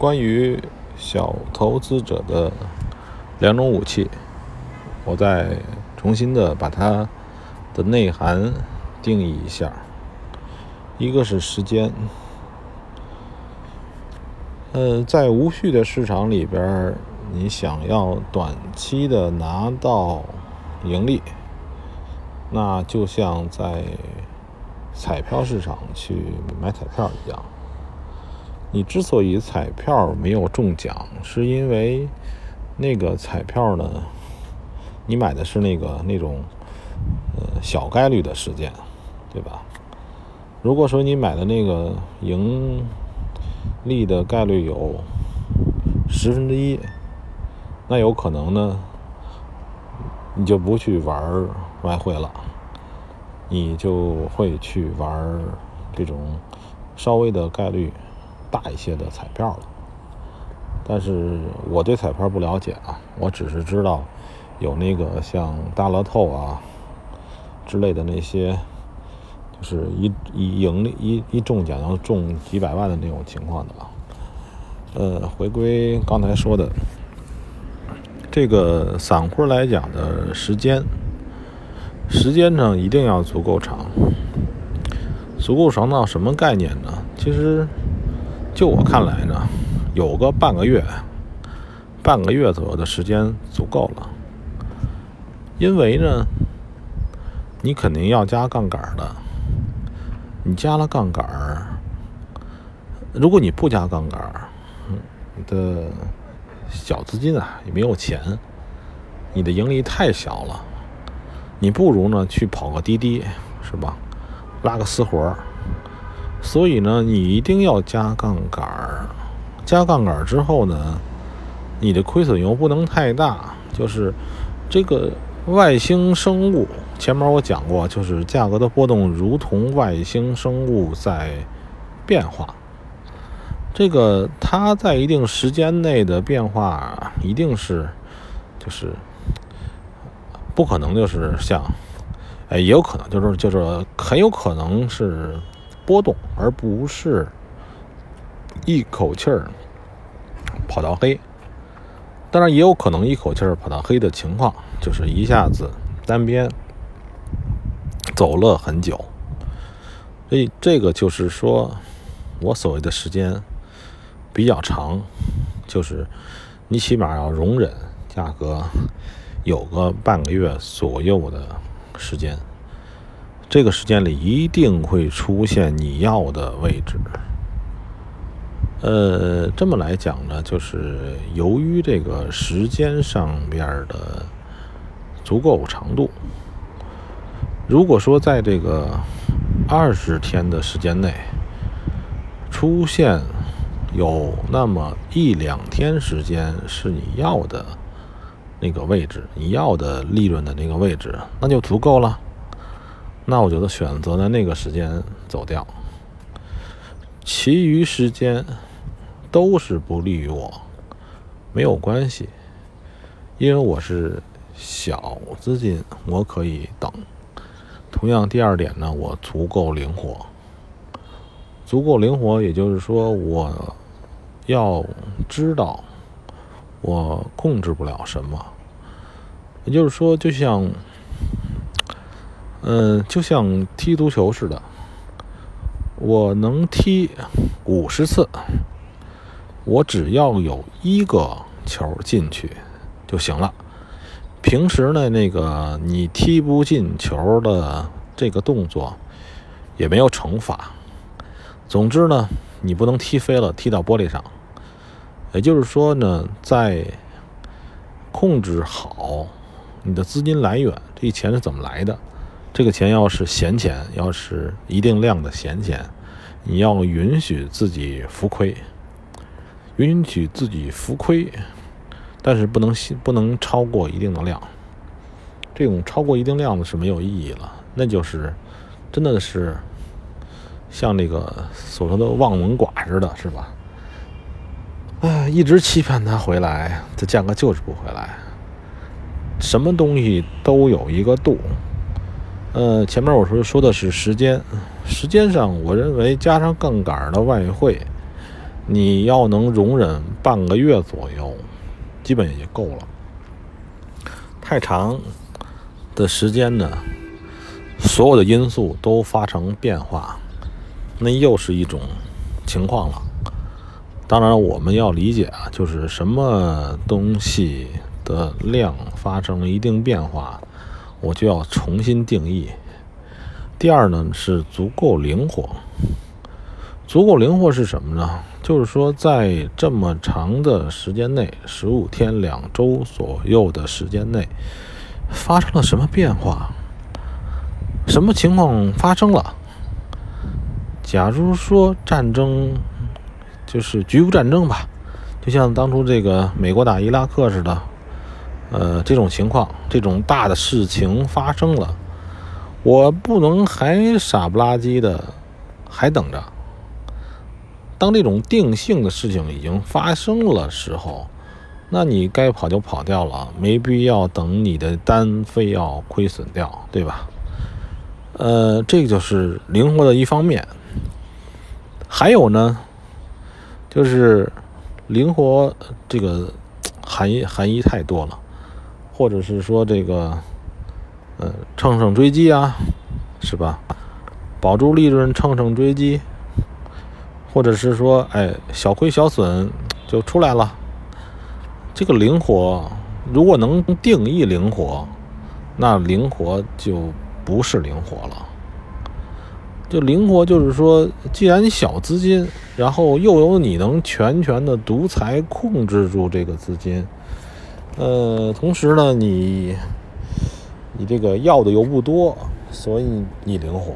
关于小投资者的两种武器，我再重新的把它的内涵定义一下。一个是时间，呃，在无序的市场里边，你想要短期的拿到盈利，那就像在彩票市场去买彩票一样。你之所以彩票没有中奖，是因为那个彩票呢，你买的是那个那种呃小概率的事件，对吧？如果说你买的那个盈利的概率有十分之一，那有可能呢，你就不去玩外汇了，你就会去玩这种稍微的概率。大一些的彩票了，但是我对彩票不了解啊，我只是知道有那个像大乐透啊之类的那些，就是一一盈利一一中奖要中几百万的那种情况的啊。呃，回归刚才说的，这个散户来讲的时间，时间呢一定要足够长，足够长到什么概念呢？其实。就我看来呢，有个半个月，半个月左右的时间足够了。因为呢，你肯定要加杠杆的。你加了杠杆如果你不加杠杆你的小资金啊也没有钱，你的盈利太小了，你不如呢去跑个滴滴，是吧？拉个私活所以呢，你一定要加杠杆儿。加杠杆儿之后呢，你的亏损又不能太大。就是这个外星生物，前面我讲过，就是价格的波动如同外星生物在变化。这个它在一定时间内的变化，一定是就是不可能，就是像哎，也有可能，就是就是很有可能是。波动，而不是一口气儿跑到黑。当然，也有可能一口气儿跑到黑的情况，就是一下子单边走了很久。所以，这个就是说我所谓的时间比较长，就是你起码要容忍价格有个半个月左右的时间。这个时间里一定会出现你要的位置。呃，这么来讲呢，就是由于这个时间上边的足够长度，如果说在这个二十天的时间内出现有那么一两天时间是你要的那个位置，你要的利润的那个位置，那就足够了。那我觉得选择在那个时间走掉，其余时间都是不利于我，没有关系，因为我是小资金，我可以等。同样，第二点呢，我足够灵活，足够灵活，也就是说，我要知道我控制不了什么，也就是说，就像。嗯，就像踢足球似的，我能踢五十次，我只要有一个球进去就行了。平时呢，那个你踢不进球的这个动作也没有惩罚。总之呢，你不能踢飞了，踢到玻璃上。也就是说呢，在控制好你的资金来源，这钱是怎么来的？这个钱要是闲钱，要是一定量的闲钱，你要允许自己浮亏，允许自己浮亏，但是不能不能超过一定的量。这种超过一定量的是没有意义了，那就是真的是像那个所说的望门寡似的，是吧？哎，一直欺骗他回来，这价格就是不回来。什么东西都有一个度。呃，前面我说说的是时间，时间上，我认为加上杠杆的外汇，你要能容忍半个月左右，基本也够了。太长的时间呢，所有的因素都发生变化，那又是一种情况了。当然，我们要理解啊，就是什么东西的量发生了一定变化，我就要重新定义。第二呢，是足够灵活。足够灵活是什么呢？就是说，在这么长的时间内，十五天、两周左右的时间内，发生了什么变化？什么情况发生了？假如说战争。就是局部战争吧，就像当初这个美国打伊拉克似的，呃，这种情况，这种大的事情发生了，我不能还傻不拉几的还等着。当这种定性的事情已经发生了时候，那你该跑就跑掉了，没必要等你的单非要亏损掉，对吧？呃，这个就是灵活的一方面。还有呢？就是灵活，这个含义含义太多了，或者是说这个，呃，乘胜追击啊，是吧？保住利润，乘胜追击，或者是说，哎，小亏小损就出来了。这个灵活，如果能定义灵活，那灵活就不是灵活了。就灵活，就是说，既然小资金，然后又有你能全权的独裁控制住这个资金，呃，同时呢，你你这个要的又不多，所以你灵活。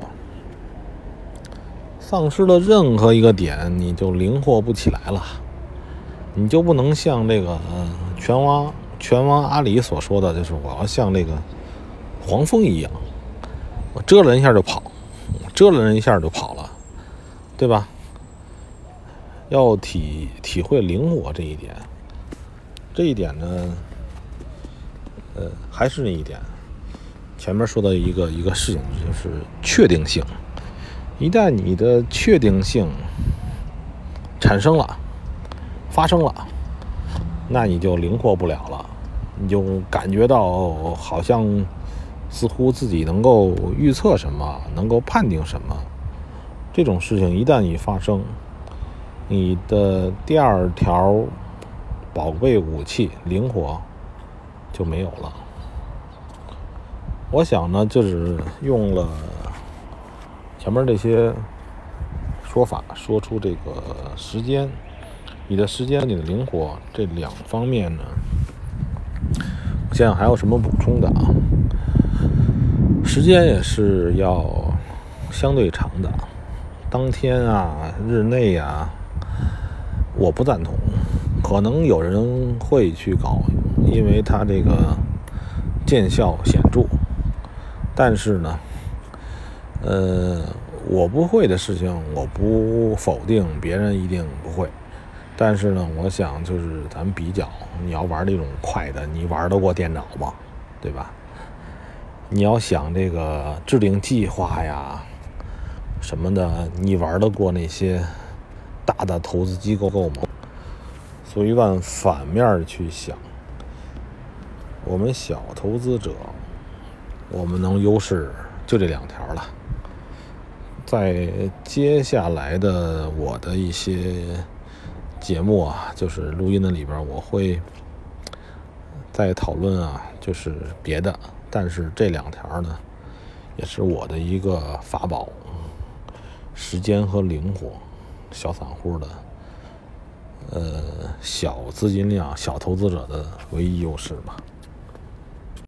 丧失了任何一个点，你就灵活不起来了，你就不能像这个拳王拳王阿里所说的，就是我要像那个黄蜂一样，我蛰了一下就跑。蛰了人一下就跑了，对吧？要体体会灵活这一点，这一点呢，呃，还是那一点，前面说的一个一个事情就是确定性。一旦你的确定性产生了、发生了，那你就灵活不了了，你就感觉到好像。似乎自己能够预测什么，能够判定什么，这种事情一旦一发生，你的第二条宝贝武器灵活就没有了。我想呢，就是用了前面这些说法，说出这个时间，你的时间，你的灵活这两方面呢，现在还有什么补充的啊？时间也是要相对长的，当天啊、日内啊，我不赞同。可能有人会去搞，因为它这个见效显著。但是呢，呃，我不会的事情，我不否定别人一定不会。但是呢，我想就是咱们比较，你要玩那种快的，你玩得过电脑吗？对吧？你要想这个制定计划呀，什么的，你玩得过那些大的投资机构够吗？所以按反面去想，我们小投资者，我们能优势就这两条了。在接下来的我的一些节目啊，就是录音的里边，我会再讨论啊，就是别的。但是这两条呢，也是我的一个法宝，时间和灵活，小散户的，呃，小资金量、小投资者的唯一优势吧。